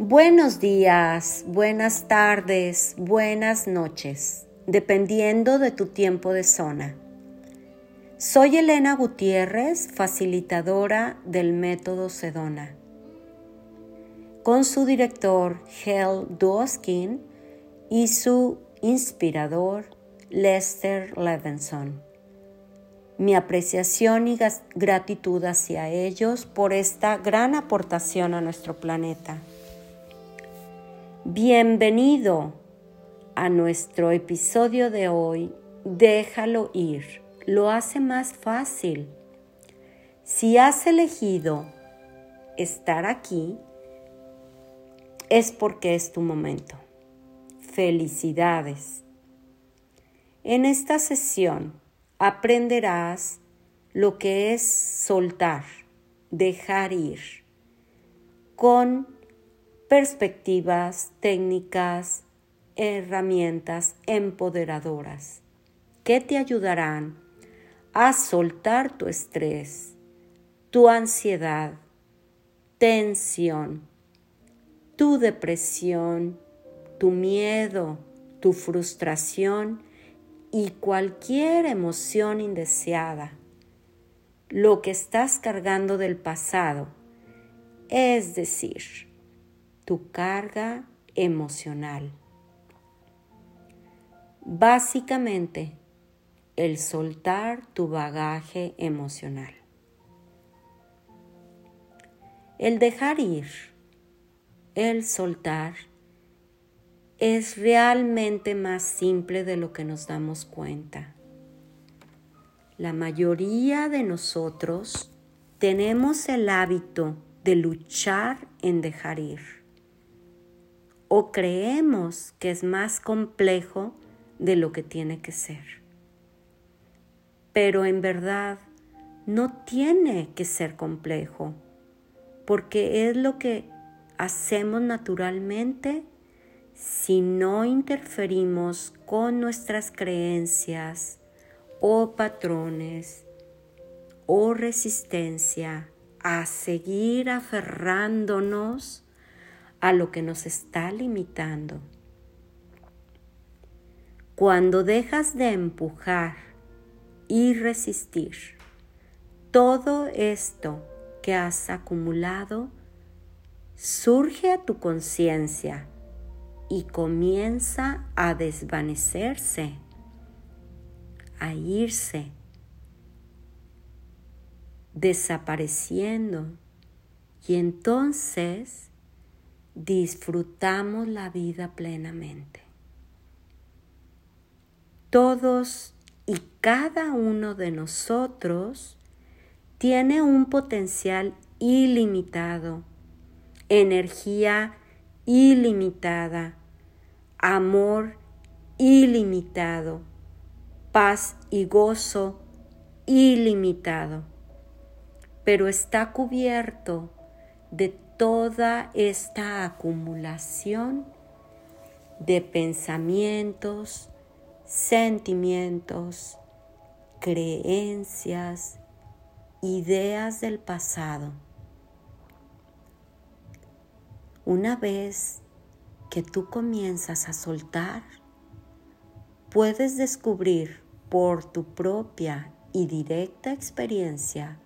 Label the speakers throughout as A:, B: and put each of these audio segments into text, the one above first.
A: Buenos días, buenas tardes, buenas noches, dependiendo de tu tiempo de zona. Soy Elena Gutiérrez, facilitadora del método Sedona. Con su director Hel Doskin y su inspirador Lester Levinson. Mi apreciación y gratitud hacia ellos por esta gran aportación a nuestro planeta. Bienvenido a nuestro episodio de hoy. Déjalo ir. Lo hace más fácil. Si has elegido estar aquí, es porque es tu momento. Felicidades. En esta sesión aprenderás lo que es soltar, dejar ir, con perspectivas, técnicas, herramientas empoderadoras que te ayudarán a soltar tu estrés, tu ansiedad, tensión, tu depresión, tu miedo, tu frustración y cualquier emoción indeseada. Lo que estás cargando del pasado, es decir, tu carga emocional. Básicamente, el soltar tu bagaje emocional. El dejar ir, el soltar, es realmente más simple de lo que nos damos cuenta. La mayoría de nosotros tenemos el hábito de luchar en dejar ir o creemos que es más complejo de lo que tiene que ser. Pero en verdad no tiene que ser complejo, porque es lo que hacemos naturalmente si no interferimos con nuestras creencias o patrones o resistencia a seguir aferrándonos a lo que nos está limitando. Cuando dejas de empujar y resistir todo esto que has acumulado, surge a tu conciencia y comienza a desvanecerse, a irse, desapareciendo. Y entonces disfrutamos la vida plenamente. Todos y cada uno de nosotros tiene un potencial ilimitado, energía ilimitada, amor ilimitado, paz y gozo ilimitado, pero está cubierto de toda esta acumulación de pensamientos, sentimientos, creencias, ideas del pasado. Una vez que tú comienzas a soltar, puedes descubrir por tu propia y directa experiencia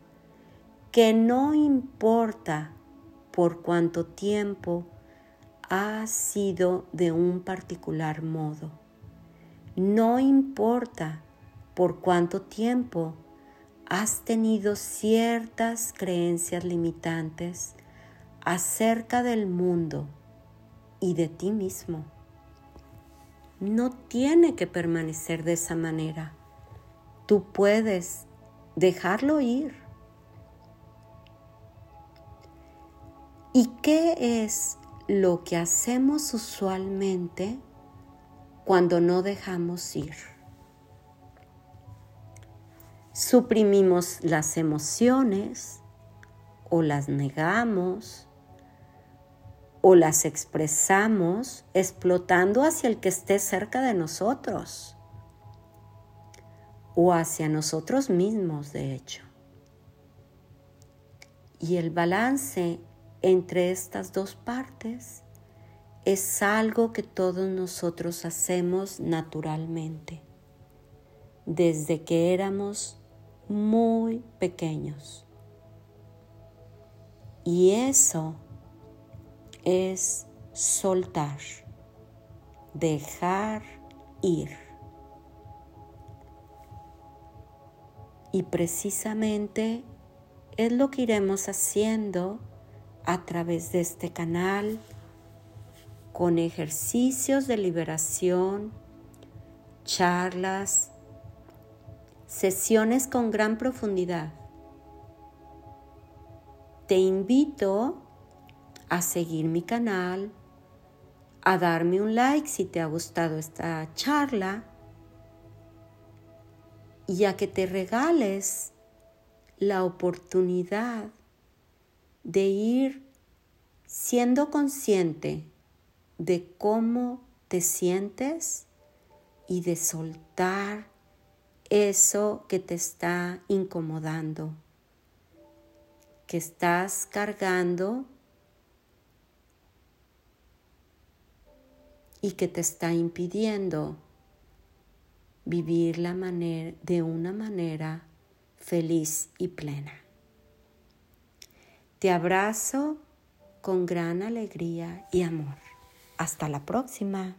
A: que no importa por cuánto tiempo ha sido de un particular modo. No importa por cuánto tiempo has tenido ciertas creencias limitantes acerca del mundo y de ti mismo. No tiene que permanecer de esa manera. Tú puedes dejarlo ir ¿Y qué es lo que hacemos usualmente cuando no dejamos ir? Suprimimos las emociones o las negamos o las expresamos explotando hacia el que esté cerca de nosotros o hacia nosotros mismos, de hecho. Y el balance entre estas dos partes es algo que todos nosotros hacemos naturalmente, desde que éramos muy pequeños. Y eso es soltar, dejar ir. Y precisamente es lo que iremos haciendo a través de este canal con ejercicios de liberación, charlas, sesiones con gran profundidad. Te invito a seguir mi canal, a darme un like si te ha gustado esta charla y a que te regales la oportunidad de ir siendo consciente de cómo te sientes y de soltar eso que te está incomodando, que estás cargando y que te está impidiendo vivir la manera, de una manera feliz y plena. Te abrazo con gran alegría y amor. Hasta la próxima.